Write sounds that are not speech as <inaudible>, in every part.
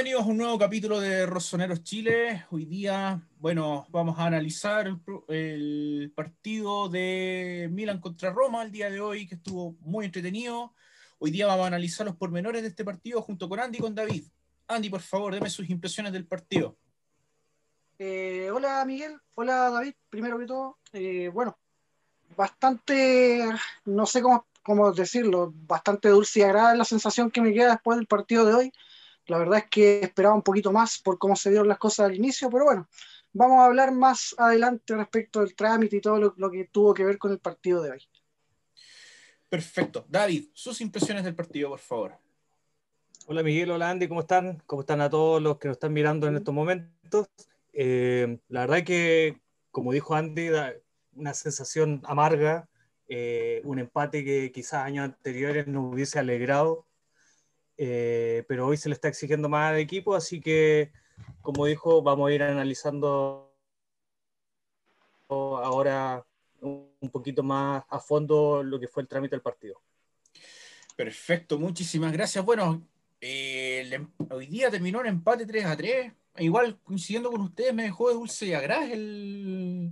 Bienvenidos a un nuevo capítulo de Rosoneros Chile. Hoy día, bueno, vamos a analizar el, el partido de Milan contra Roma el día de hoy, que estuvo muy entretenido. Hoy día vamos a analizar los pormenores de este partido junto con Andy y con David. Andy, por favor, deme sus impresiones del partido. Eh, hola Miguel, hola David, primero que todo. Eh, bueno, bastante, no sé cómo, cómo decirlo, bastante dulce y agradable la sensación que me queda después del partido de hoy. La verdad es que esperaba un poquito más por cómo se dieron las cosas al inicio, pero bueno, vamos a hablar más adelante respecto del trámite y todo lo, lo que tuvo que ver con el partido de hoy. Perfecto. David, sus impresiones del partido, por favor. Hola Miguel, hola Andy, ¿cómo están? ¿Cómo están a todos los que nos están mirando en estos momentos? Eh, la verdad que, como dijo Andy, da una sensación amarga, eh, un empate que quizás años anteriores nos hubiese alegrado, eh, pero hoy se le está exigiendo más al equipo, así que, como dijo, vamos a ir analizando ahora un poquito más a fondo lo que fue el trámite del partido. Perfecto, muchísimas gracias. Bueno, eh, em- hoy día terminó en empate 3 a 3. Igual, coincidiendo con ustedes, me dejó de dulce y agraz el,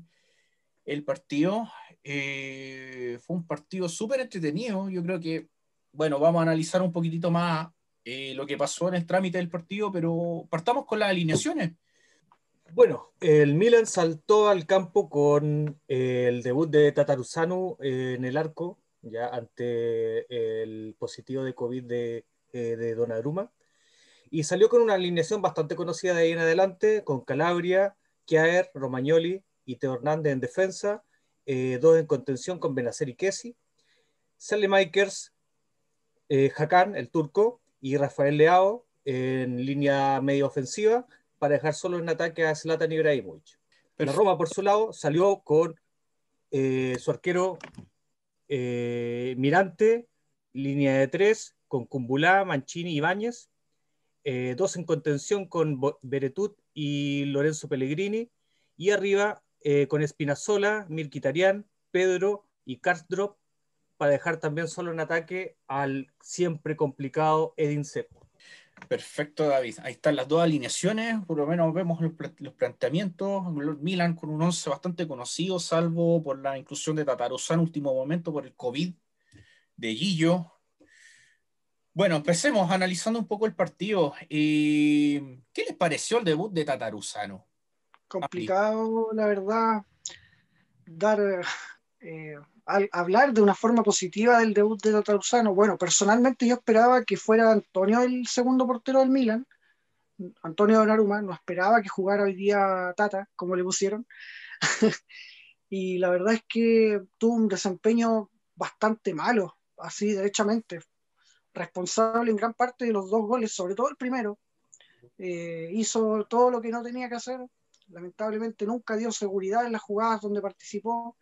el partido. Eh, fue un partido súper entretenido. Yo creo que, bueno, vamos a analizar un poquitito más eh, lo que pasó en el trámite del partido, pero partamos con las alineaciones. Bueno, el Milan saltó al campo con eh, el debut de Tataruzanu eh, en el arco, ya ante el positivo de COVID de, eh, de Donnarumma, y salió con una alineación bastante conocida de ahí en adelante, con Calabria, Kjaer, Romagnoli y Teo Hernández en defensa, eh, dos en contención con Benacer y Kessi, Salemakers, eh, Hakan, el turco, y Rafael Leao en línea media ofensiva, para dejar solo en ataque a Zlatan Ibrahimovic. La. Roma, por su lado, salió con eh, su arquero eh, Mirante, línea de tres, con Cumbulá, Mancini y Ibáñez, eh, dos en contención con Beretut y Lorenzo Pellegrini, y arriba con Espinazola, Mirquitarian, Pedro y Karsdrop, para dejar también solo en ataque al siempre complicado Edin Seco. Perfecto, David. Ahí están las dos alineaciones. Por lo menos vemos los, pla- los planteamientos. Milan con un once bastante conocido, salvo por la inclusión de Tataruzán en último momento por el COVID de Gillo. Bueno, empecemos analizando un poco el partido. Eh, ¿Qué les pareció el debut de Tataruzano? Complicado, la verdad, dar, eh, al- hablar de una forma positiva del debut de Tataruzano. Bueno, personalmente yo esperaba que fuera Antonio el segundo portero del Milan, Antonio Donnarumma, no esperaba que jugara hoy día Tata, como le pusieron. <laughs> y la verdad es que tuvo un desempeño bastante malo, así derechamente, responsable en gran parte de los dos goles, sobre todo el primero. Eh, hizo todo lo que no tenía que hacer, lamentablemente nunca dio seguridad en las jugadas donde participó.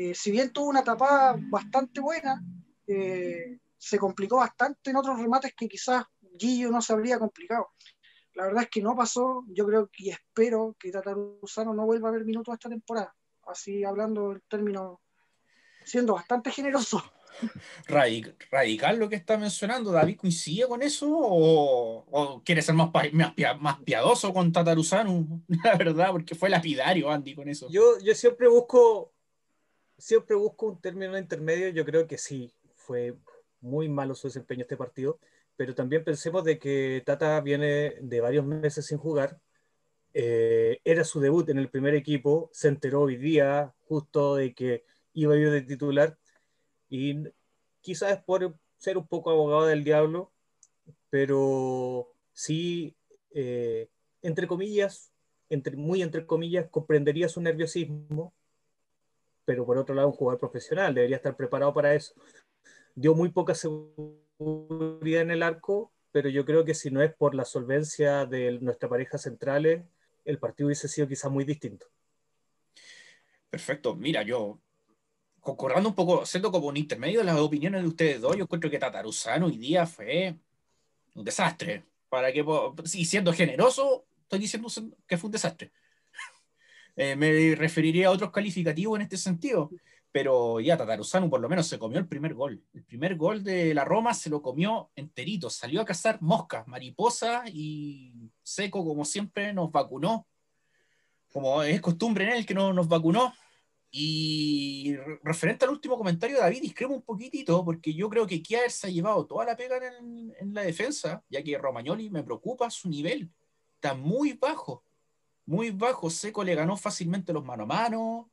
Eh, si bien tuvo una tapada bastante buena, eh, se complicó bastante en otros remates que quizás Gillo no se habría complicado. La verdad es que no pasó. Yo creo que y espero que Tataruzano no vuelva a ver minutos esta temporada. Así hablando en términos, siendo bastante generoso. <laughs> Radic- ¿Radical lo que está mencionando? ¿David coincide con eso? ¿O, o quiere ser más, más piadoso con Tataruzano? <laughs> La verdad, porque fue lapidario Andy con eso. Yo, yo siempre busco siempre busco un término intermedio. Yo creo que sí, fue muy malo su desempeño este partido, pero también pensemos de que Tata viene de varios meses sin jugar. Eh, era su debut en el primer equipo, se enteró hoy día justo de que iba a ir de titular y quizás por ser un poco abogado del diablo, pero sí, eh, entre comillas, entre, muy entre comillas, comprendería su nerviosismo, pero por otro lado un jugador profesional, debería estar preparado para eso. Dio muy poca seguridad en el arco, pero yo creo que si no es por la solvencia de nuestra pareja centrales, el partido hubiese sido quizás muy distinto. Perfecto, mira, yo concordando un poco, siendo como un intermedio de las opiniones de ustedes dos, yo encuentro que Tataruzano hoy día fue un desastre. Para que, sí, siendo generoso, estoy diciendo que fue un desastre. Eh, me referiría a otros calificativos en este sentido. Pero ya Tataruzano por lo menos se comió el primer gol. El primer gol de la Roma se lo comió enterito. Salió a cazar moscas, mariposa y seco, como siempre, nos vacunó. Como es costumbre en él que no, nos vacunó. Y referente al último comentario, David, discrepo un poquitito, porque yo creo que Kier se ha llevado toda la pega en, en, la defensa, ya que Romagnoli me preocupa su nivel. Está muy bajo, muy bajo. Seco le ganó fácilmente los mano a mano.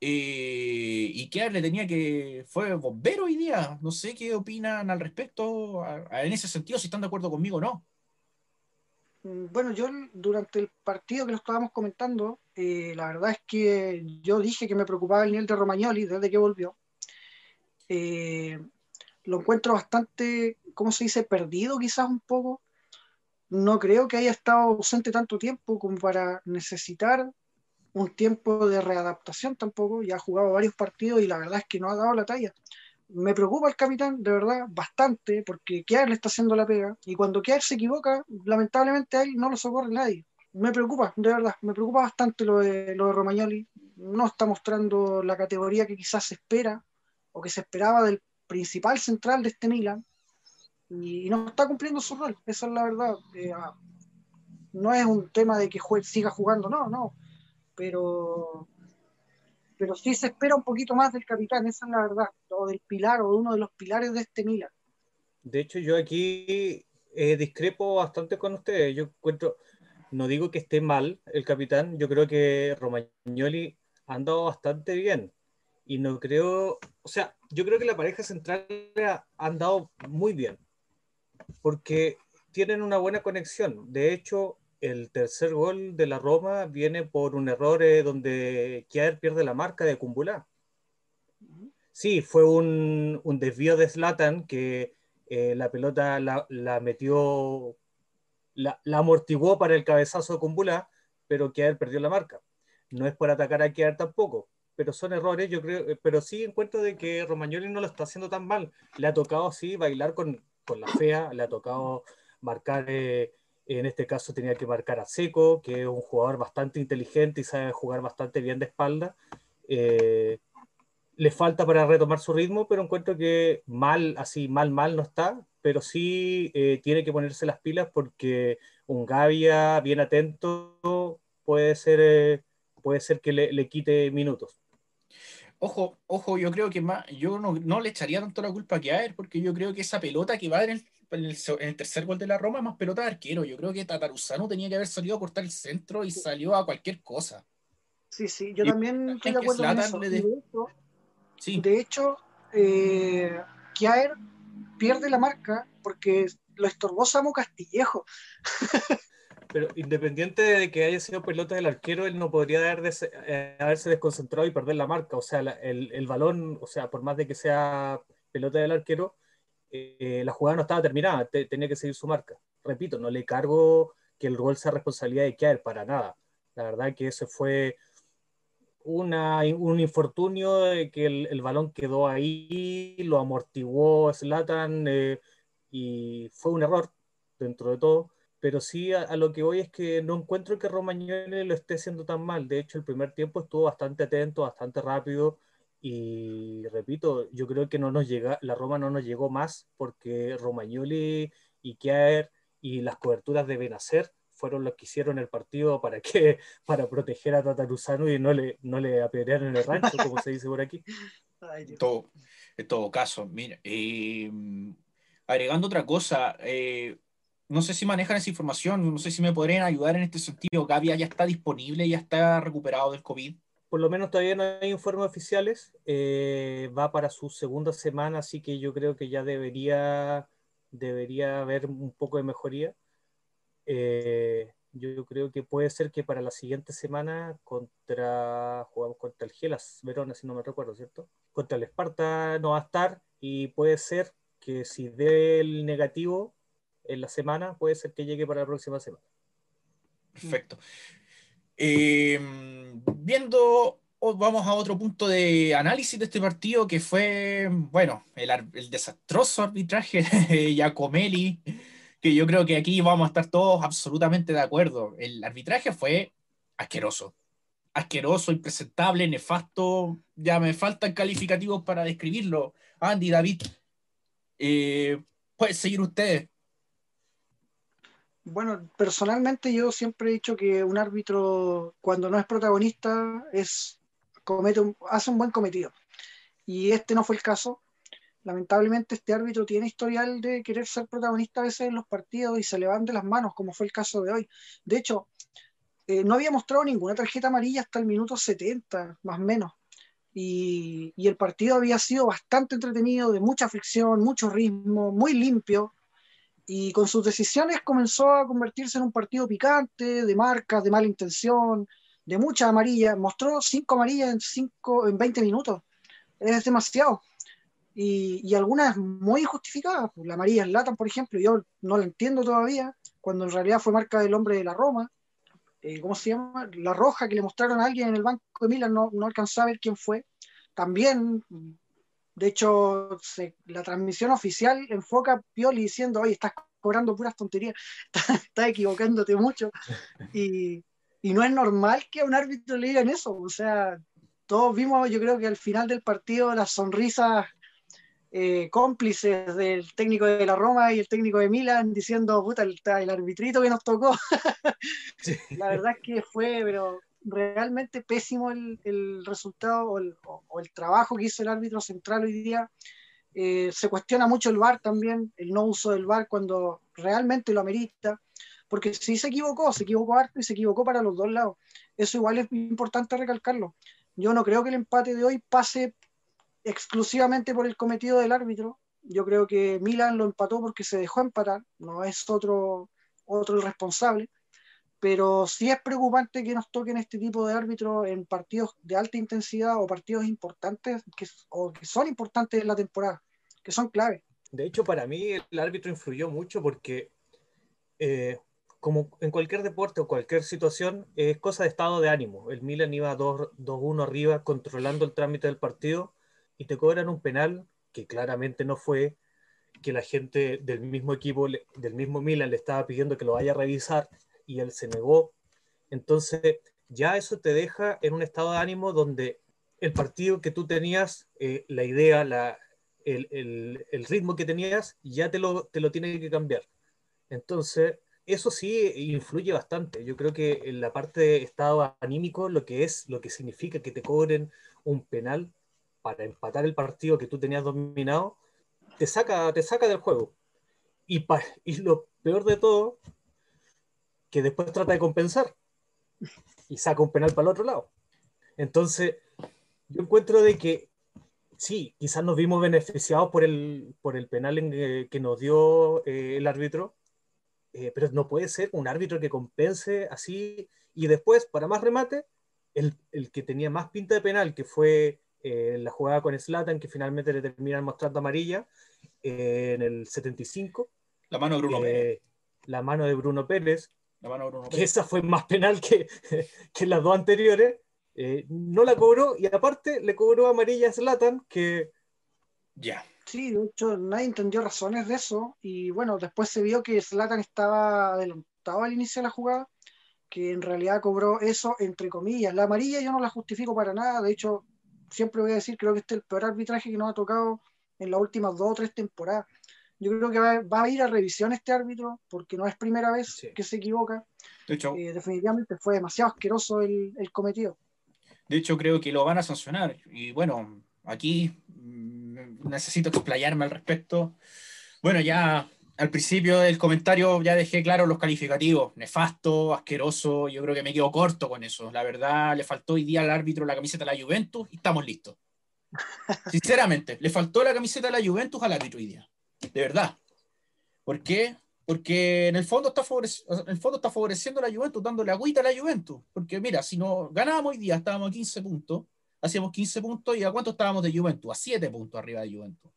Eh, y Kier le tenía que. Fue bombero hoy día. No sé qué opinan al respecto, en ese sentido, si están de acuerdo conmigo o no. Mm, bueno, yo durante el partido que lo estábamos comentando, eh, la verdad es que yo dije que me preocupaba el nivel de Romagnoli desde que volvió. Eh, lo encuentro bastante, ¿cómo se dice?, perdido quizás un poco. No creo que haya estado ausente tanto tiempo como para necesitar un tiempo de readaptación tampoco. Ya ha jugado varios partidos y la verdad es que no ha dado la talla me preocupa el capitán, de verdad, bastante, porque Kiar le está haciendo la pega, y cuando Kiar se equivoca, lamentablemente a él no lo socorre nadie. Me preocupa, de verdad, me preocupa bastante lo de, lo de Romagnoli. No está mostrando la categoría que quizás se espera, o que se esperaba del principal central de este Milan, y no está cumpliendo su rol, esa es la verdad. Eh, ah, no es un tema de que siga jugando, no, no, pero pero sí se espera un poquito más del capitán, esa es la verdad, o del pilar, o de uno de los pilares de este Milan. De hecho, yo aquí eh, discrepo bastante con ustedes. Yo encuentro, no digo que esté mal el capitán, yo creo que Romagnoli ha andado bastante bien. Y no creo, o sea, yo creo que la pareja central ha andado muy bien, porque tienen una buena conexión. De hecho, el tercer gol de la Roma viene por un error eh, donde Kier pierde la marca de Cumbulá. Sí, fue un, un desvío de Zlatan que eh, la pelota la, la metió, la, la, amortiguó para el cabezazo de Cumbulá, pero Kier perdió la marca. No es por atacar a Kier tampoco, pero son errores, yo creo, eh, pero sí encuentro de que Romagnoli no lo está haciendo tan mal. Le ha tocado, sí, bailar con, con la fea, le ha tocado marcar... Eh, en este caso tenía que marcar a Seco, que es un jugador bastante inteligente y sabe jugar bastante bien de espalda. Eh, le falta para retomar su ritmo, pero encuentro que mal, así mal, mal no está, pero sí eh, tiene que ponerse las pilas porque un Gavia bien atento puede ser, puede ser que le, quite minutos. Ojo, ojo, yo creo que más, yo no, no, le echaría tanto la culpa que a él, porque yo creo que esa pelota que va en el en el, tercer gol de la Roma más pelota de arquero. Yo creo que Tataruzano tenía que haber salido a cortar el centro y salió a cualquier cosa. Sí, sí, yo también estoy de acuerdo con eso. De... de... hecho, sí. de hecho eh, Kiaer pierde la marca porque lo estorbó Samu Castillejo. <laughs> Pero independiente de que haya sido pelota del arquero, él no podría haber eh, haberse desconcentrado y perder la marca. O sea, el, el, balón, o sea, por más de que sea pelota del arquero, eh, la jugada no estaba terminada, tenía que seguir su marca. Repito, no le cargo que el gol sea responsabilidad de Kier para nada. La verdad que ese fue una, un infortunio de que el, el, balón quedó ahí, lo amortiguó Slatan eh, y fue un error dentro de todo. Pero sí, a, a, lo que voy es que no encuentro que Romagnoli lo esté haciendo tan mal. De hecho, el primer tiempo estuvo bastante atento, bastante rápido y repito, yo creo que no nos llega, la Roma no nos llegó más porque Romagnoli y Kiaer y las coberturas de Benacer fueron los que hicieron el partido para que <laughs> para proteger a Tataruzano y no le, no le apedrearon en el rancho, como se dice por aquí. <laughs> En todo, en todo caso, mira, eh, agregando otra cosa, eh, no sé si manejan esa información, no sé si me podrían ayudar en este sentido. Gavia ya está disponible, ya está recuperado del COVID por lo menos todavía no hay informes oficiales. Eh, va para su segunda semana, así que yo creo que ya debería, debería haber un poco de mejoría. Eh, yo creo que puede ser que para la siguiente semana contra jugamos contra el Gelas Verona, si no me recuerdo, ¿cierto? Contra el Esparta no va a estar y puede ser que si dé el negativo en la semana, puede ser que llegue para la próxima semana. Perfecto. Eh, viendo, vamos a otro punto de análisis de este partido que fue, bueno, el, desastroso arbitraje <laughs> de Giacomelli, que yo creo que aquí vamos a estar todos absolutamente de acuerdo. El arbitraje fue asqueroso, asqueroso, impresentable, nefasto. Ya me faltan calificativos para describirlo. Andy, David, eh, pueden seguir ustedes. Bueno, personalmente yo siempre he dicho que un árbitro, cuando no es protagonista, es, comete hace un buen cometido. Y este no fue el caso. Lamentablemente este árbitro tiene historial de querer ser protagonista a veces en los partidos y se le van de las manos, como fue el caso de hoy. De hecho, eh, no había mostrado ninguna tarjeta amarilla hasta el minuto 70, más o menos. Y, y, el partido había sido bastante entretenido, de mucha fricción, mucho ritmo, muy limpio. Y con sus decisiones comenzó a convertirse en un partido picante, de marcas, de mala intención, de mucha amarilla. Mostró cinco amarillas en, cinco, en 20 minutos. Es demasiado. Y, y algunas muy injustificadas. La amarilla en Latan, por ejemplo, yo no la entiendo todavía, cuando en realidad fue marca del hombre de la Roma eh, ¿cómo se llama? La roja que le mostraron a alguien en el banco de Milan, no, no alcanzaba a ver quién fue. También, de hecho, la transmisión oficial enfoca a Pioli diciendo, oye, estás cobrando puras tonterías, <laughs> estás, equivocándote mucho. <laughs> Y, y no es normal que a un árbitro le digan eso. O sea, todos vimos, yo creo que al final del partido, las sonrisas eh, cómplices del técnico de la Roma y el técnico de Milan diciendo, puta, el, el arbitrito que nos tocó. <laughs> La verdad es que fue, pero realmente pésimo el, el resultado o el, o el, trabajo que hizo el árbitro central hoy día. Eh, se cuestiona mucho el VAR también, el no uso del VAR cuando realmente lo amerita, porque si se equivocó, se equivocó harto y se equivocó para los dos lados. Eso igual es importante recalcarlo. Yo no creo que el empate de hoy pase exclusivamente por el cometido del árbitro. Yo creo que Milan lo empató porque se dejó empatar, no es otro, otro el responsable, pero sí es preocupante que nos toquen este tipo de árbitros en partidos de alta intensidad o partidos importantes que, o que son importantes en la temporada, que son clave. De hecho, para mí el árbitro influyó mucho porque, eh, como en cualquier deporte o cualquier situación, es cosa de estado de ánimo. El Milan iba 2-1 arriba, controlando el trámite del partido y te cobran un penal que claramente no fue, que la gente del mismo equipo, del mismo Milan, le estaba pidiendo que lo vaya a revisar y él se negó. Entonces, ya eso te deja en un estado de ánimo donde el partido que tú tenías, eh, la idea, la, el, el, ritmo que tenías, ya te lo, te lo tiene que cambiar. Entonces, eso sí influye bastante. Yo creo que en la parte de estado anímico, lo que es, lo que significa que te cobren un penal, para empatar el partido que tú tenías dominado, te saca, te saca del juego. Y, y lo peor de todo, que después trata de compensar y saca un penal para el otro lado. Entonces, yo encuentro de que sí, quizás nos vimos beneficiados por el, por el penal en, que nos dio eh, el árbitro, eh, pero no puede ser un árbitro que compense así y después, para más remate, el, el que tenía más pinta de penal, que fue eh, la jugada con Slatan, que finalmente le terminan mostrando amarilla en el 75. La mano de Bruno Pérez. La mano de Bruno Pérez. La mano de Bruno Que Pérez. esa fue más penal que, <laughs> que las dos anteriores. Eh, no la cobró y aparte le cobró amarilla a Slatan, que Ya. Sí, de hecho nadie entendió razones de eso y bueno, después se vio que Zlatan estaba adelantado al inicio de la jugada, que en realidad cobró eso entre comillas. La amarilla yo no la justifico para nada, de hecho siempre voy a decir, creo que este es el peor arbitraje que nos ha tocado en las últimas dos o tres temporadas. Yo creo que va, va a ir a revisión este árbitro, porque no es primera vez Sí. que se equivoca. De hecho, Eh, definitivamente fue demasiado asqueroso el, el cometido. de hecho, creo que lo van a sancionar. Y bueno, aquí mm, necesito explayarme al respecto. Bueno, ya al principio del comentario ya dejé claro los calificativos. Nefasto, asqueroso. Yo creo que me quedo corto con eso. La verdad, le faltó hoy día al árbitro la camiseta de la Juventus y estamos listos. <laughs> Sinceramente, le faltó la camiseta de la Juventus al árbitro hoy día. De verdad. ¿Por qué? Porque en el fondo está, favoreci- en el fondo está favoreciendo a la Juventus, dándole agüita a la Juventus. Porque mira, si no ganábamos hoy día, estábamos a 15 puntos, hacíamos 15 puntos y a cuánto estábamos de Juventus? A 7 puntos arriba de Juventus.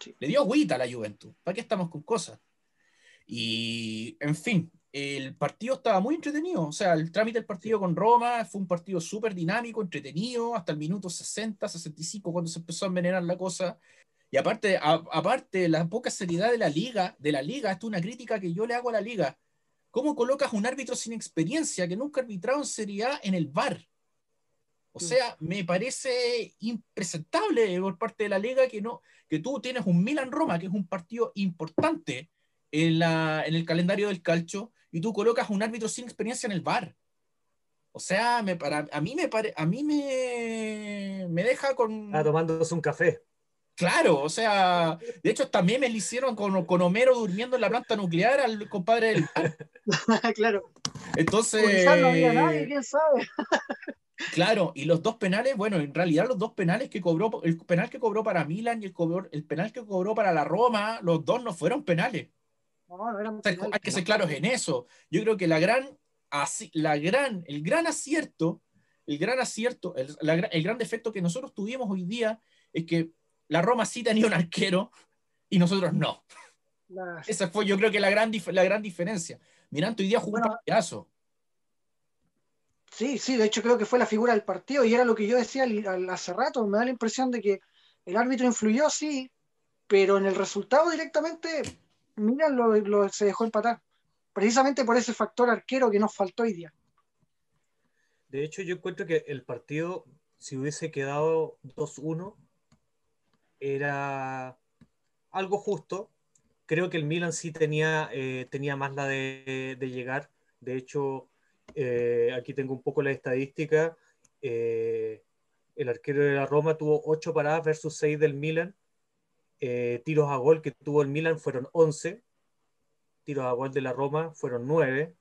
Sí. Le dio agüita a la Juventus. ¿Para qué estamos con cosas? Y, en fin, el partido estaba muy entretenido. O sea, el trámite del partido con Roma fue un partido súper dinámico, entretenido, hasta el minuto 60, 65, cuando se empezó a envenenar la cosa. Y aparte, a- aparte, la poca seriedad de la liga, de la liga, esto es una crítica que yo le hago a la liga. ¿Cómo colocas un árbitro sin experiencia que nunca ha arbitrado en seriedad en el VAR? O sea, me parece impresentable por parte de la liga que no que tú tienes un Milan Roma, que es un partido importante en, la, en el calendario del calcio, y tú colocas un árbitro sin experiencia en el bar. O sea, me, para, a mí me pare, a mí me, me deja con. Ah, tomándose un café. Claro, o sea, de hecho también me lo hicieron con, con, Homero durmiendo en la planta nuclear al compadre del <laughs> claro. Entonces. no había nadie, quién sabe. <laughs> claro, y los dos penales, bueno, en realidad los dos penales que cobró, el penal que cobró para Milan y el, cobró, el penal que cobró para la Roma, los dos no fueron penales. No, no eran o sea, penales, hay que ser claros en eso. Yo creo que la gran, así, la gran, el gran acierto, el gran acierto, el, la, el gran defecto que nosotros tuvimos hoy día es que la Roma sí tenía un arquero y nosotros no. Esa fue, yo creo que la gran, dif- la gran diferencia. Mirando hoy día jugó Bueno, un partidazo. Sí, sí, de hecho creo que fue la figura del partido y era lo que yo decía al- al- hace rato. Me da la impresión de que el árbitro influyó, sí, pero en el resultado directamente, lo, lo- se dejó empatar. Precisamente por ese factor arquero que nos faltó hoy día. De hecho, yo encuentro que el partido, si hubiese quedado 2-1, era algo justo. Creo que el Milan sí tenía, eh, tenía más la de, llegar. De hecho, eh, aquí tengo un poco la estadística. Eh, el arquero de la Roma tuvo 8 paradas versus 6 del Milan. Tiros a gol que tuvo el Milan fueron 11. Tiros a gol de la Roma fueron 9.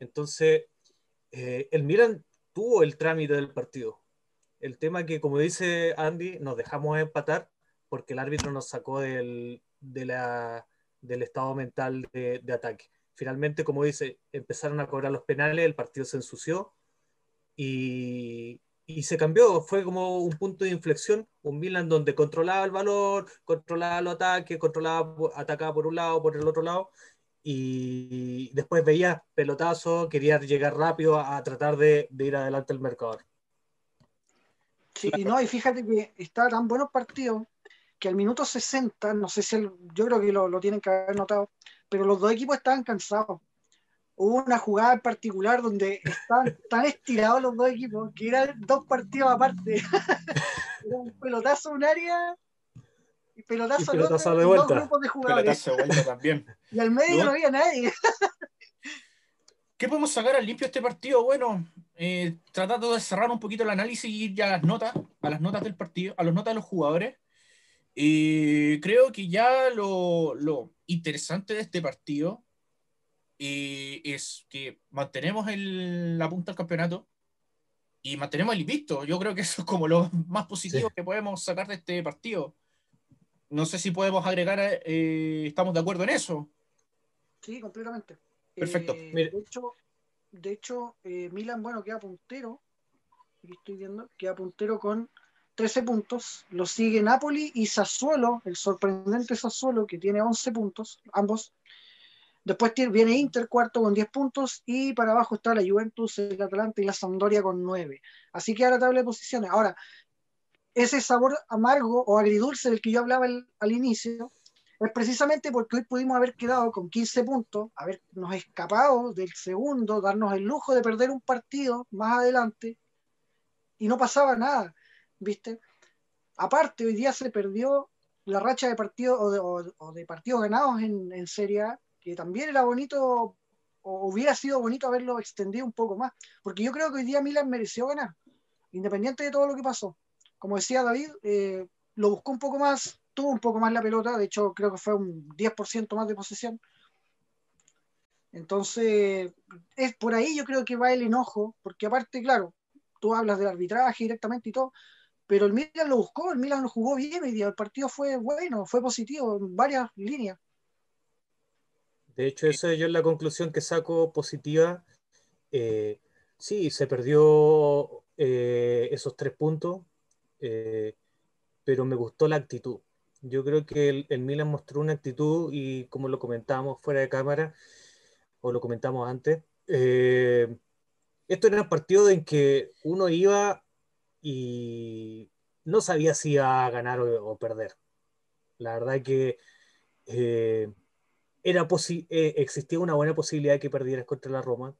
Entonces, el Milan tuvo el trámite del partido. El tema que, como dice Andy, nos dejamos empatar porque el árbitro nos sacó del, de la, del estado mental de, de ataque. Finalmente, como dice, empezaron a cobrar los penales, el partido se ensució y, y se cambió. Fue como un punto de inflexión, un Milan donde controlaba el valor, controlaba los ataques, controlaba, atacaba por un lado, por el otro lado, y después veía pelotazo, quería llegar rápido a, a tratar de, de, ir adelante el mercador. Sí, y no, y fíjate que está tan buenos partidos que al minuto 60, no sé si el, yo creo que lo, lo, tienen que haber notado, pero los dos equipos estaban cansados. Hubo una jugada en particular donde estaban <laughs> tan estirados los dos equipos que eran dos partidos aparte. <laughs> Era un pelotazo a un área y pelotazo, y pelotazo al otro, de y vuelta. dos grupos de jugadores. Pelotazo de vuelta también. <laughs> Y al medio ¿No? no había nadie. ¿Qué podemos sacar al limpio de este partido? Bueno, eh, tratando de cerrar un poquito el análisis y ir ya a las notas, a las notas del partido, a las notas de los jugadores. Eh, creo que ya lo, lo, interesante de este partido eh, es que mantenemos el, la punta del campeonato y mantenemos el invicto. Yo creo que eso es como lo más positivo sí. que podemos sacar de este partido. No sé si podemos agregar, eh, estamos de acuerdo en eso. Sí, completamente. Perfecto. Eh, de hecho, de hecho eh, Milan, bueno, queda puntero. Aquí estoy viendo, queda puntero con 13 puntos. Lo sigue Napoli y Sassuolo, el sorprendente Sassuolo, que tiene 11 puntos, ambos. Después viene Inter cuarto con 10 puntos y para abajo está la Juventus, el Atalanta y la Sampdoria con 9. Así que la tabla de posiciones. Ahora, ese sabor amargo o agridulce del que yo hablaba al inicio, es precisamente porque hoy pudimos haber quedado con 15 puntos, habernos escapado del segundo, darnos el lujo de perder un partido más adelante y no pasaba nada, ¿viste? Aparte, hoy día se perdió la racha de partidos o de, partidos ganados en, en, Serie A, que también era bonito o hubiera sido bonito haberlo extendido un poco más, porque yo creo que hoy día Milan mereció ganar, independiente de todo lo que pasó. Como decía David, eh, lo buscó un poco más, tuvo un poco más la pelota, de hecho creo que fue un 10% más de posesión. Entonces, es por ahí yo creo que va el enojo, porque aparte, claro, tú hablas del arbitraje directamente y todo, pero el Milan lo buscó, el Milan lo jugó bien el partido fue bueno, fue positivo en varias líneas. De hecho, esa yo es la conclusión que saco positiva. Eh, sí, se perdió eh, esos tres puntos, eh, pero me gustó la actitud. Yo creo que el, el, Milan mostró una actitud y como lo comentábamos fuera de cámara, o lo comentamos antes, esto era un partido en que uno iba y no sabía si iba a ganar o, perder. La verdad que eh, era eh, existía una buena posibilidad de que perdieras contra la Roma.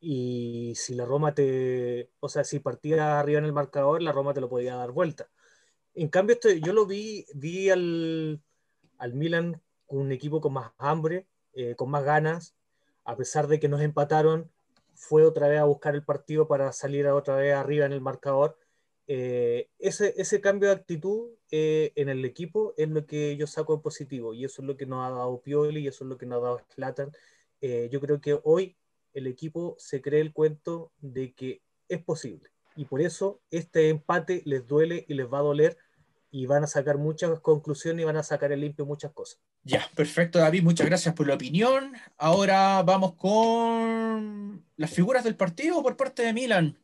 y si la Roma te, o sea, si partía arriba en el marcador, la Roma te lo podía dar vuelta. En cambio, esto, yo lo vi, vi al, al Milan un equipo con más hambre, eh, con más ganas, a pesar de que nos empataron, fue otra vez a buscar el partido para salir otra vez arriba en el marcador. Eh, ese, ese, cambio de actitud eh, en el equipo es lo que yo saco de positivo y eso es lo que nos ha dado Pioli y eso es lo que nos ha dado Slatan. yo creo que hoy el equipo se cree el cuento de que es posible. Y por eso este empate les duele y les va a doler y van a sacar muchas conclusiones y van a sacar el limpio muchas cosas. Ya, perfecto David, muchas gracias por la opinión. Ahora vamos con las figuras del partido por parte de Milan.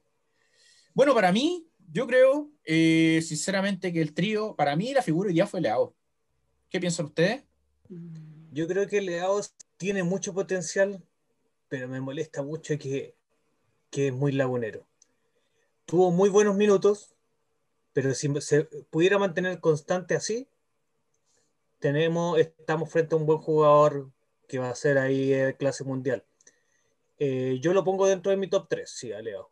Bueno, para mí, yo creo, eh, sinceramente, que el trío, para mí la figura día fue Leao. ¿Qué piensan ustedes? Yo creo que Leao tiene mucho potencial, pero me molesta mucho que, que es muy lagunero. Tuvo muy buenos minutos, pero si se pudiera mantener constante así, tenemos, estamos frente a un buen jugador que va a ser ahí de clase mundial. Eh, yo lo pongo dentro de mi top 3, sí, a Leo.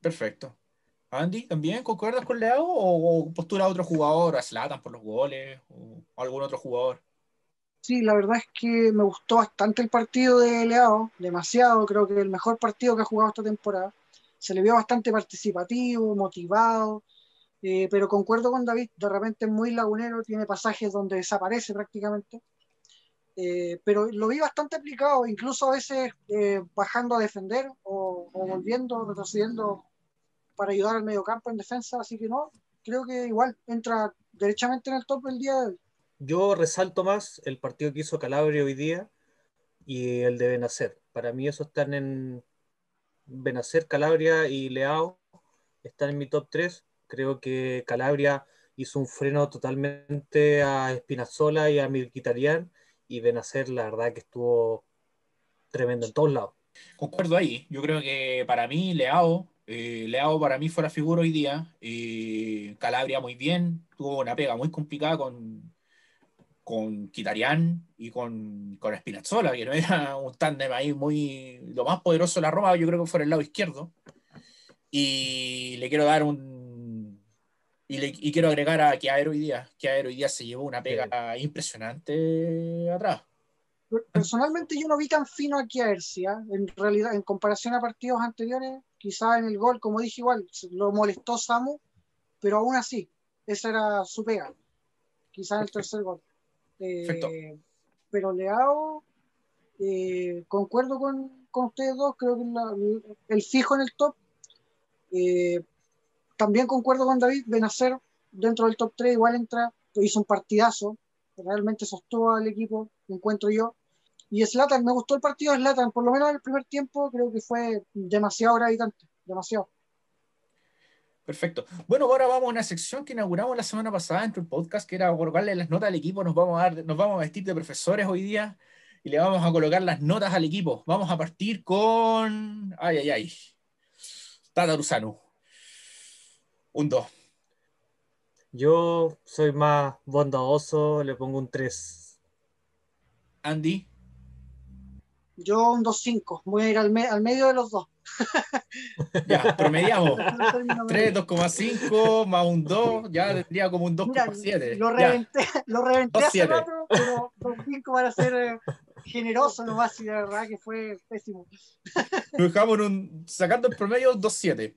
Perfecto. Andy, ¿también concuerdas con Leo o, postura a otro jugador, a Slatan por los goles o algún otro jugador? Sí, la verdad es que me gustó bastante el partido de Leao, demasiado, creo que el mejor partido que ha jugado esta temporada. Se le vio bastante participativo, motivado, eh, pero concuerdo con David, de repente es muy lagunero, tiene pasajes donde desaparece prácticamente. Eh, pero lo vi bastante aplicado, incluso a veces eh, bajando a defender o, o, volviendo, retrocediendo para ayudar al mediocampo en defensa, así que no, creo que igual entra derechamente en el top del día de hoy. Yo resalto más el partido que hizo Calabria hoy día y el de Benacer. Para mí esos están en Benacer, Calabria y Leao están en mi top 3. Creo que Calabria hizo un freno totalmente a Espinazola y a Milquitarian y Benacer la verdad que estuvo tremendo en todos lados. Concuerdo ahí. Yo creo que para mí Leao, eh, Leao para mí fue la figura hoy día. Eh, Calabria muy bien, tuvo una pega muy complicada con, con Kitarian y con, con Spinazzola, que no era un tándem ahí muy. Lo más poderoso de la Roma, yo creo que fue el lado izquierdo. Y le quiero dar un. Y, le, y quiero agregar a que hoy día, que hoy día se llevó una pega impresionante atrás. Personalmente yo no vi tan fino a Chiaercia, en realidad, en comparación a partidos anteriores, quizás en el gol, como dije igual, lo molestó Samu, pero aún así, esa era su pega, quizás en el tercer gol. Eh, pero Leao, eh, concuerdo con, con, ustedes dos, creo que la, el fijo en el top. Eh, también concuerdo con David, Benacer dentro del top 3 igual entra, hizo un partidazo, realmente sostuvo al equipo, encuentro yo. Y Slatan, me gustó el partido de Slatan, por lo menos en el primer tiempo creo que fue demasiado gravitante, demasiado. Perfecto. Bueno, ahora vamos a una sección que inauguramos la semana pasada dentro del podcast, que era colocarle las notas al equipo. Nos vamos a dar, nos vamos a vestir de profesores hoy día y le vamos a colocar las notas al equipo. Vamos a partir con. Ay, ay, ay. Tata Rusano. Un 2. Yo soy más bondadoso, le pongo un 3. Andy. Yo un 2-5. Voy a ir al, me al medio de los dos. <laughs> ya, promediamos. 3, 2,5 más un 2, ya tendría como un 2,7. Lo reventé, lo reventé hace rato, pero 2,5 para ser eh, generoso nomás, y la verdad que fue pésimo. Lo dejamos un, sacando el promedio 2,7.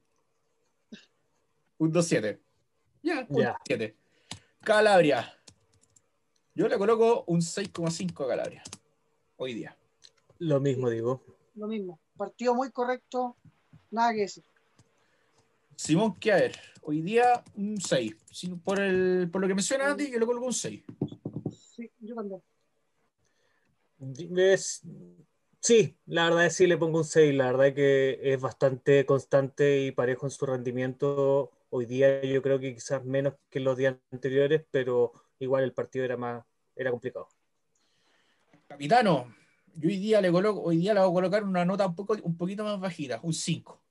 Un 2,7. Ya, un yeah. 7. Calabria. Yo le coloco un 6,5 a Calabria. Hoy día. Lo mismo digo. Lo mismo partido muy correcto, nada que decir. Simón Kiaer, hoy día un 6. Por, el, por lo que menciona Andy, yo le coloco un 6. Sí, yo también. Es, sí, la verdad es que sí le pongo un 6. La verdad es que es bastante constante y parejo en su rendimiento. Hoy día yo creo que quizás menos que los días anteriores, pero igual el partido era más era complicado. Capitano, yo hoy día le coloco, hoy día le voy a colocar una nota un, poco, un poquito más bajita, un 5.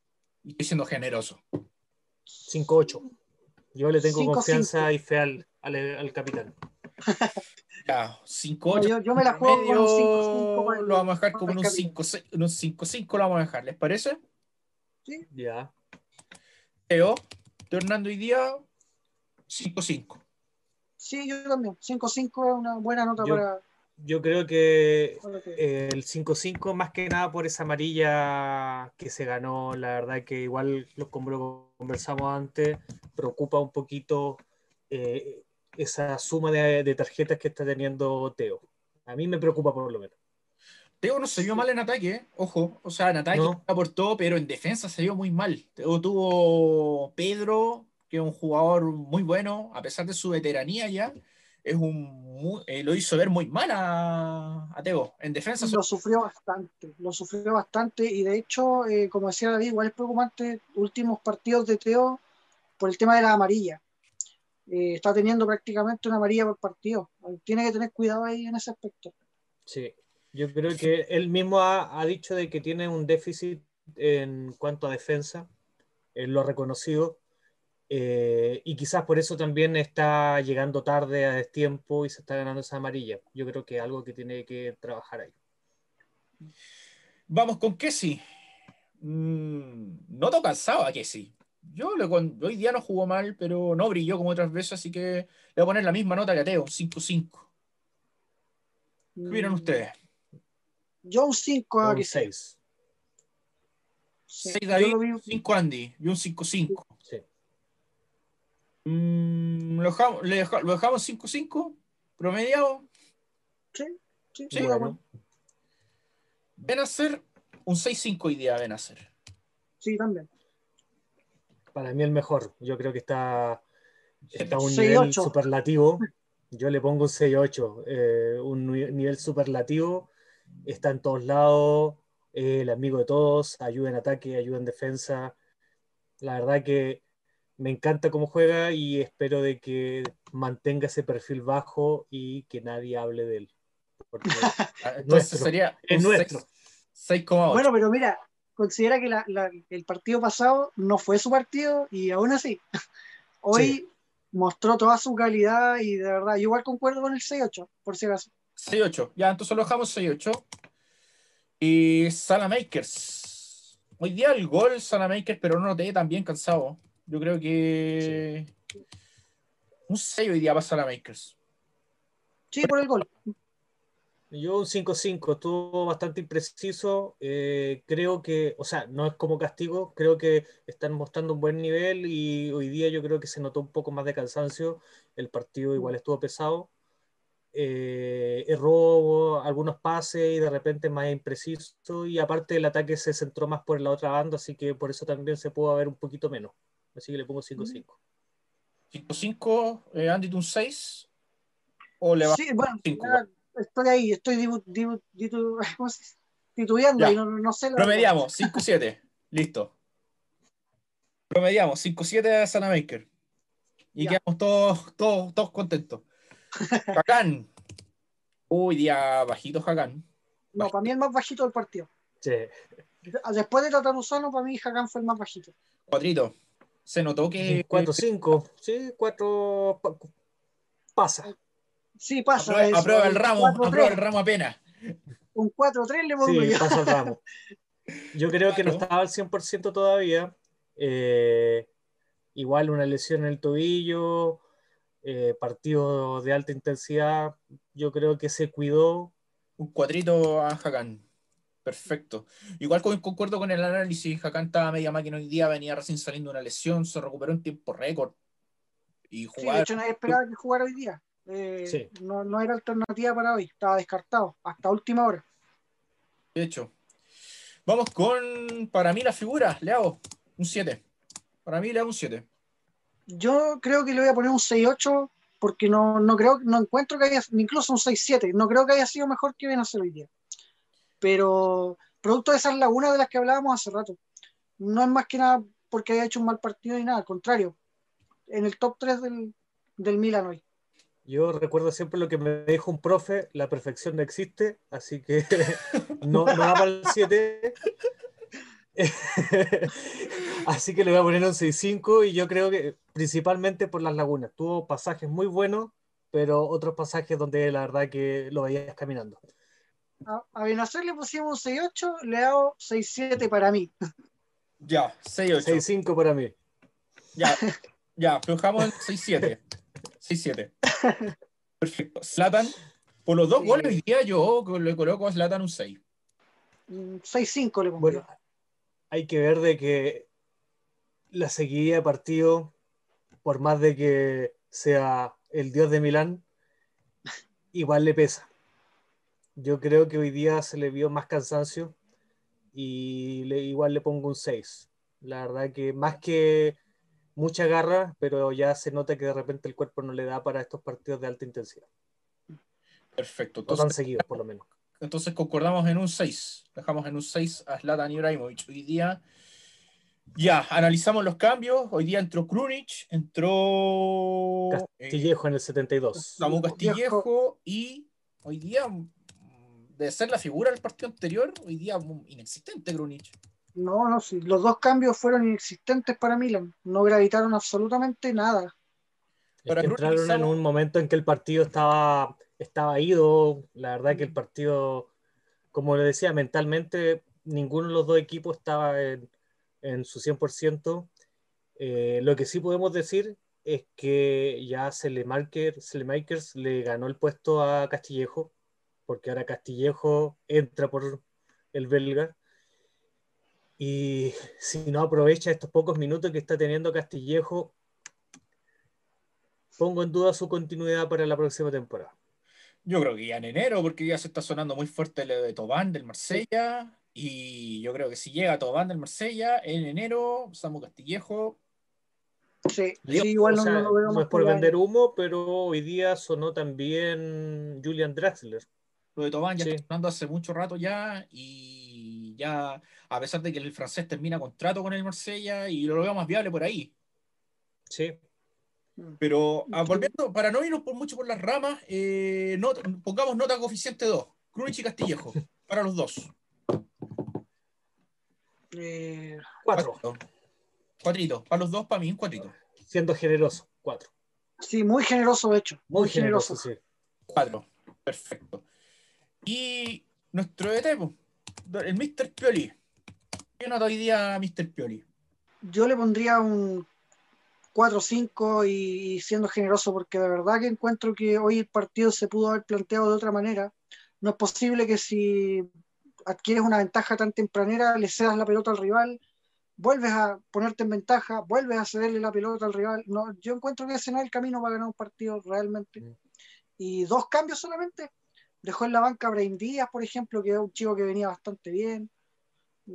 Y estoy siendo generoso. 5-8. Yo le tengo 5, confianza 5. y fe al, al, al capitán. <laughs> Ya, 5 No, 8 yo, yo me la juego con un 5-5 para el- lo vamos a dejar como en un camino. 5 en un 5-5 lo vamos a dejar, ¿les parece? Ya. Teo, Teo Hernando hoy día 5-5. Sí, yo también. 5-5 es una buena nota Yo- para, Yo creo que eh, el 5-5, más que nada por esa amarilla que se ganó, la verdad que igual lo como lo conversamos antes, preocupa un poquito eh, esa suma de, de tarjetas que está teniendo Teo. A mí me preocupa por lo menos. Teo no se vio mal en ataque, ¿eh? ojo. O sea, en ataque No. aportó, pero en defensa se vio muy mal. Teo tuvo Pedro, que es un jugador muy bueno, a pesar de su veteranía ya. Es un muy- eh, lo hizo ver muy mal a, a Teo. En defensa lo sufrió bastante, lo sufrió bastante y de hecho, eh, como decía David, igual es preocupante últimos partidos de Teo por el tema de la amarilla. Eh, está teniendo prácticamente una amarilla por partido. Tiene que tener cuidado ahí en ese aspecto. Sí, yo creo que él mismo ha, ha dicho de que tiene un déficit en cuanto a defensa, él lo ha reconocido, eh, y quizás por eso también está llegando tarde a destiempo y se está ganando esa amarilla. Yo creo que es algo que tiene que trabajar ahí. Vamos con Kessi. Mm, noto cansado a Kessi. Yo le con- hoy día no jugó mal, pero no brilló como otras veces, así que le voy a poner la misma nota que a Teo, 5-5. ¿Qué opinan Mm, ustedes? Yo un 5 a Un que 6. 6 yo David, lo vi- 5 Andy y un 5-5. Sí. Mm, ¿lo, dejamos, ¿Lo dejamos 5-5? ¿Promediado? sí, sí, Sí, Bueno, Ven a ser un 6-5 hoy día, ven a ser. sí, también. para mí el mejor. Yo creo que está, está a un 6-8. nivel superlativo. Yo le pongo un 6-8. eh, un ni- nivel superlativo. Está en todos lados. eh, el amigo de todos. Ayuda en ataque, ayuda en defensa. La verdad que me encanta cómo juega y espero de que mantenga ese perfil bajo y que nadie hable de él. Porque <laughs> Ah, Entonces Nuestro. sería Es nuestro. 6 6,8. Bueno, pero mira, considera que la- la- el partido pasado no fue su partido y aún así, <laughs> hoy mostró toda su calidad y de verdad, yo igual concuerdo con el 6-8, por si acaso. 6-8. Ya, entonces lo dejamos 6-8. Y Salamakers. Hoy día el gol Salamakers, pero no lo tenía tan bien cansado. Yo creo que. Un 6 hoy día para Salamakers. Sí, por el gol. Yo un 5-5, estuvo bastante impreciso. eh, creo que, o sea, no es como castigo, creo que están mostrando un buen nivel y hoy día yo creo que se notó un poco más de cansancio. El partido igual estuvo pesado. Eh, erró algunos pases y de repente más impreciso. Y aparte el ataque se centró más por la otra banda, así que por eso también se pudo ver un poquito menos. Así que le pongo 5-5. 5-5, eh, Andy, ¿tú un 6? ¿O le va Sí, bueno, estoy ahí, estoy dibu- dibu- <laughs> titubeando Ya. y no, no sé. la. Promediamos, 5-7. Listo. Promediamos, 5-7 a Salamaker. Y Ya. quedamos todos, todos, todos contentos. Hakan. Uy, día bajito Hakan. No, para mí el más bajito del partido. Sí. Después de Tataruzano, para mí Hakan fue el más bajito. Cuatrito. Se notó que 4-5, sí, 4 pasa. Sí, pasa. aprueba, aprueba el ramo, 4-3, aprueba el ramo apenas. Un 4-3 le pongo Sí, yo. pasa el ramo. Yo creo que no estaba al 100% todavía. Eh, igual una lesión en el tobillo, eh, partido de alta intensidad. Yo creo que se cuidó. Un cuadrito a Hakan. Perfecto. Igual con- concuerdo con el análisis. Hakan estaba media máquina hoy día, venía recién saliendo una lesión, se recuperó en tiempo récord. Y Sí, de jugar. hecho nadie esperaba que jugara hoy día. Eh, Sí. no, no era alternativa para hoy, estaba descartado hasta última hora. De hecho. Vamos con, para mí, la figura. Le hago un 7. Para mí le hago un 7. Yo creo que le voy a poner un 6-8 porque no, no creo, no encuentro que haya, incluso un 6-7, no creo que haya sido mejor que Benacer hoy día. Pero producto de esas lagunas de las que hablábamos hace rato, no es más que nada porque haya hecho un mal partido ni nada, al contrario, en el top 3 del, del Milan hoy. Yo recuerdo siempre lo que me dijo un profe, la perfección no existe, así que <laughs> no, no va para el 7. <laughs> así que le voy a poner un 6-5 y yo creo que principalmente por las lagunas. Tuvo pasajes muy buenos, pero otros pasajes donde la verdad que lo veías caminando. A, a le pusimos un 6-8, le hago 6-7 para mí. Ya, 6-8. 6-5 para mí. Ya, ya, flojamos en 6-7. 6-7. Perfecto. Slatan, por los dos Sí. goles hoy día yo le coloco a Slatan un 6. Un 6-5 le pongo. Bueno, hay que ver de que la seguidilla de partido, por más de que sea el dios de Milán, igual le pesa. Yo creo que hoy día se le vio más cansancio y le- igual le pongo un 6. La verdad que más que mucha garra, pero ya se nota que de repente el cuerpo no le da para estos partidos de alta intensidad. Perfecto. O tan Entonces, seguidos, por lo menos. Entonces concordamos en un 6. Dejamos en un 6 a Zlatan Ibrahimovic. Hoy día, ya, analizamos los cambios. Hoy día entró Krunic, entró eh, Castillejo en el 72. Samu Castillejo y hoy día, mm, de ser la figura del partido anterior, hoy día mm, inexistente Krunic. No, no, sí. Los dos cambios fueron inexistentes para Milan. No gravitaron absolutamente nada. Es que entraron en un momento en que el partido estaba, estaba ido. La verdad que el partido, como le decía, mentalmente ninguno de los dos equipos estaba en, en su 100%. Eh, lo que sí podemos decir es que ya Selemaker- Selemakers le ganó el puesto a Castillejo, porque ahora Castillejo entra por el belga. Y si no aprovecha estos pocos minutos que está teniendo Castillejo, pongo en duda su continuidad para la próxima temporada. Yo creo que ya en enero, porque ya se está sonando muy fuerte lo de Tobán del Marsella. Y yo creo que si llega Tobán del Marsella en enero, Samu Castillejo. Sí, igual O no, sea, no lo veo no es por vender humo, pero hoy día sonó también Julian Draxler. Lo de Tobán ya Sí. está sonando hace mucho rato ya. Y ya, a pesar de que el francés termina contrato con el Marsella, y lo veo más viable por ahí. Sí, Pero ah, volviendo, para no irnos por mucho por las ramas, eh, not- pongamos nota coeficiente 2. Krunic y Castillejo, para los dos. Eh, cuatro, Cuatrito. Cuatrito. Para los dos, para mí, un cuatrito. siendo generoso, cuatro. sí, muy generoso, de hecho. Muy, Muy, generoso, generoso. sí. Cuatro. Perfecto. Y nuestro ET, el Mr. Pioli. ¿Qué nota hoy día Mr. Pioli? Yo le pondría un 4-5 y, y siendo generoso, porque de verdad que encuentro que hoy el partido se pudo haber planteado de otra manera. No es posible que si adquieres una ventaja tan tempranera, le cedas la pelota al rival, vuelves a ponerte en ventaja, vuelves a cederle la pelota al rival. No, yo encuentro que ese no es el camino para ganar un partido realmente. Y dos cambios solamente. Dejó en la banca Brain Díaz, por ejemplo, que es un chico que venía bastante bien.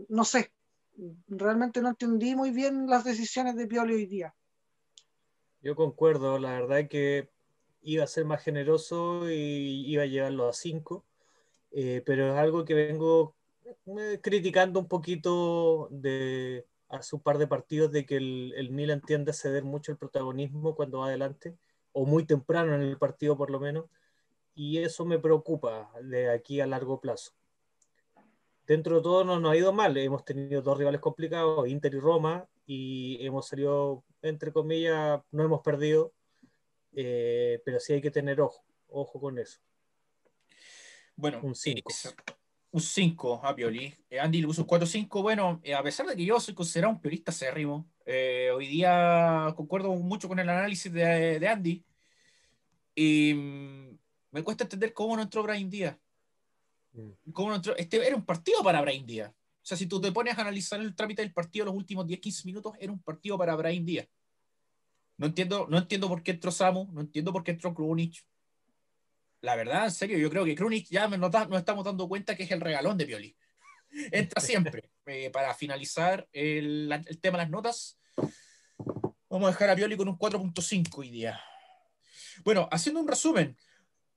No sé, realmente no entendí muy bien las decisiones de Pioli hoy día. Yo concuerdo, la verdad que iba a ser más generoso y iba a llevarlo a cinco, eh, pero es algo que vengo eh, criticando un poquito de hace un par de partidos de que el, el Milan tiende a ceder mucho el protagonismo cuando va adelante, o muy temprano en el partido por lo menos, y eso me preocupa de aquí a largo plazo. Dentro de todo no nos ha ido mal, hemos tenido dos rivales complicados, Inter y Roma, y hemos salido, entre comillas, no hemos perdido, eh, pero sí hay que tener ojo, ojo con eso. Bueno, Un cinco. eh, un 5 a Pioli. Eh, Andy le puso un 4-5. Bueno, eh, a pesar de que yo soy considerado un piolista acérrimo, eh, hoy día concuerdo mucho con el análisis de, de Andy. Y mm, me cuesta entender cómo no entró Brian Díaz. Mm. Cómo no entró- Este era un partido para Brian Díaz. O sea, si tú te pones a analizar el trámite del partido los últimos 10-15 minutos, era un partido para Brian Díaz. No entiendo, no entiendo por qué entró Samu, no entiendo por qué entró Krunic. La verdad, en serio, yo creo que Krunic ya nos, da- nos estamos dando cuenta que es el regalón de Pioli. <laughs> Entra siempre. Eh, para finalizar el, tema de las notas, vamos a dejar a Pioli con un 4.5 hoy día. Bueno, haciendo un resumen,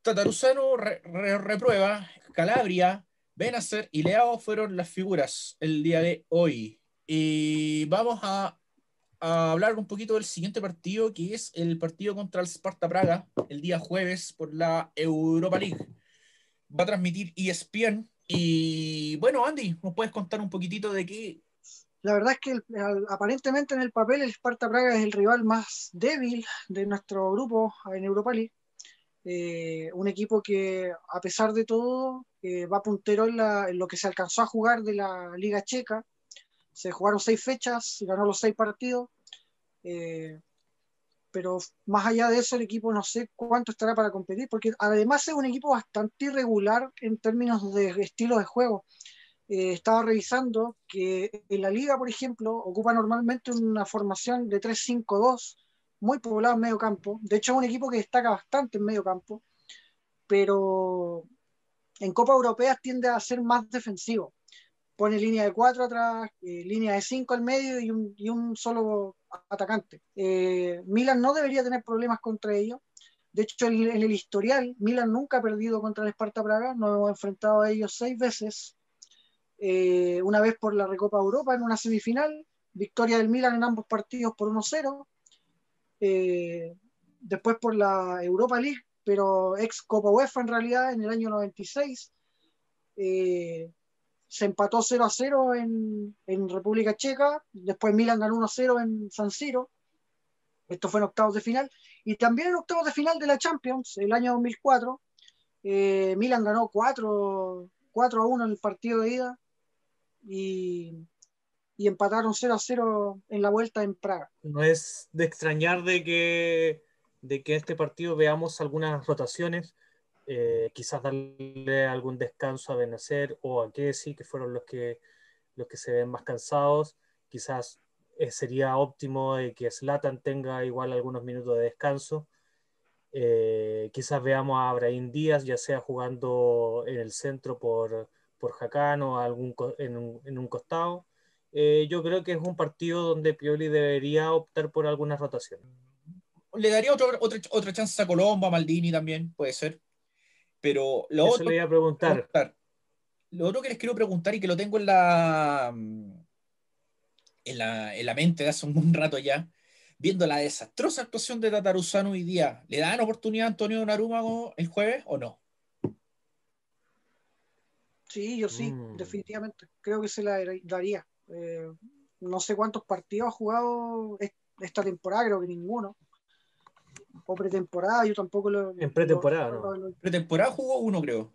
Tataruzano re- re- reprueba, Calabria, Benacer y Leao fueron las figuras el día de hoy. Y vamos a, hablar un poquito del siguiente partido, que es el partido contra el Sparta Praga, el día jueves por la Europa League. Va a transmitir ESPN. Y bueno, Andy, ¿nos puedes contar un poquitito de qué? La verdad es que aparentemente en el papel el Sparta Praga es el rival más débil de nuestro grupo en Europa League. Eh, un equipo que, a pesar de todo, eh, va puntero en, lo que se alcanzó a jugar de la Liga Checa. Se jugaron seis fechas, ganó los seis partidos. Eh, pero más allá de eso, el equipo no sé cuánto estará para competir, porque además es un equipo bastante irregular en términos de estilo de juego. estaba revisando que en la liga, por ejemplo, ocupa normalmente una formación de 3-5-2 muy poblado en medio campo. De hecho, es un equipo que destaca bastante en medio campo, pero en Copa Europea tiende a ser más defensivo. Pone línea de cuatro atrás, eh, línea de cinco al medio y un, solo atacante. Eh, Milan no debería tener problemas contra ellos. De hecho, en, el historial, Milan nunca ha perdido contra el Sparta Praga. Nos hemos enfrentado a ellos seis veces. Eh, una vez por la Recopa Europa en una semifinal, victoria del Milan en ambos partidos por 1-0 eh, después por la Europa League, pero ex Copa UEFA en realidad en el año 96. Eh, se empató 0 a 0 en, en, República Checa, después Milan ganó 1 a 0 en San Siro, esto fue en octavos de final, y también en octavos de final de la Champions, el año 2004, eh, Milan ganó 4, 4 a 1 en el partido de ida, y y empataron 0 a 0 en la vuelta en Praga. No es de extrañar de que, de que este partido veamos algunas rotaciones, eh, quizás darle algún descanso a Benacer o a Kessi, que fueron los que, los que se ven más cansados. Quizás eh, sería óptimo de que Slatan tenga igual algunos minutos de descanso. Eh, quizás veamos a Abraham Díaz, ya sea jugando en el centro por, por Jacán o algún, en, un, en un costado eh, yo creo que es un partido donde Pioli debería optar por alguna rotación. Le daría otra, otra chance a Colombo, a Maldini también, puede ser. Pero lo otro. Le a preguntar. Lo otro que les quiero preguntar y que lo tengo en la, en la, en la mente de hace un rato ya, viendo la desastrosa actuación de Tataruzano hoy día, ¿le dan oportunidad a Antonio Narumago el jueves o no? Sí, yo sí, mm. definitivamente. Creo que se la daría. Eh, no sé cuántos partidos ha jugado esta temporada, creo que ninguno. O pretemporada, yo tampoco lo. En pretemporada, ¿no? Pretemporada jugó uno, creo.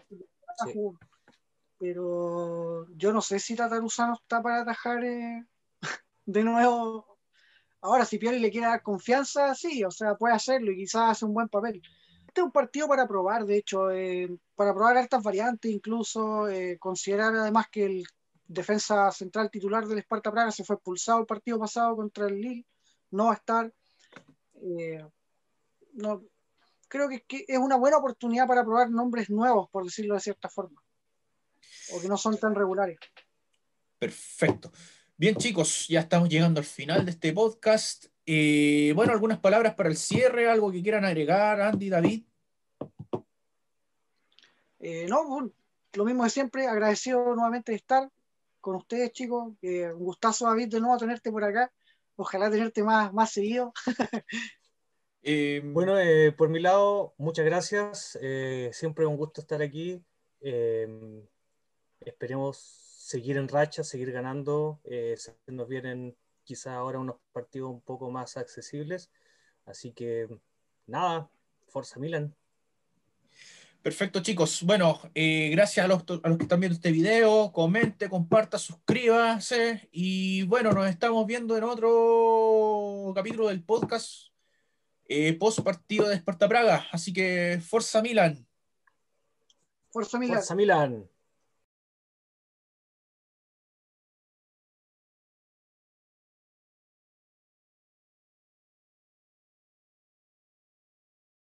Pero yo no sé si Tataruzano está para atajar eh, <laughs> de nuevo. Ahora, si Pioli le quiere dar confianza, sí, o sea, puede hacerlo y quizás hace un buen papel. Este es un partido para probar, de hecho, eh, para probar estas variantes, incluso considerar además que el defensa central titular del Esparta Praga se fue expulsado el partido pasado contra el Lille, no va a estar. Eh, no, creo que, es una buena oportunidad para probar nombres nuevos, por decirlo de cierta forma, o que no son tan regulares. Perfecto. Bien, chicos, ya estamos llegando al final de este podcast. Eh, bueno, algunas palabras para el cierre, algo que quieran agregar, Andy, David. Eh, no, lo mismo de siempre, agradecido nuevamente de estar con ustedes, chicos. un gustazo, David, de nuevo tenerte por acá. Ojalá tenerte más, más seguido. <laughs> Eh, bueno, eh, por mi lado, muchas gracias. Eh, siempre un gusto estar aquí. esperemos seguir en racha, seguir ganando. nos vienen quizá ahora unos partidos un poco más accesibles. Así que nada, Forza Milan. Perfecto, chicos. Bueno, eh, gracias a los, que están viendo este video. Comente, comparta, suscríbase. Y bueno, nos estamos viendo en otro capítulo del podcast eh, post partido de Esparta Praga. Así que, Forza Milan. Forza Milan. Forza Milan.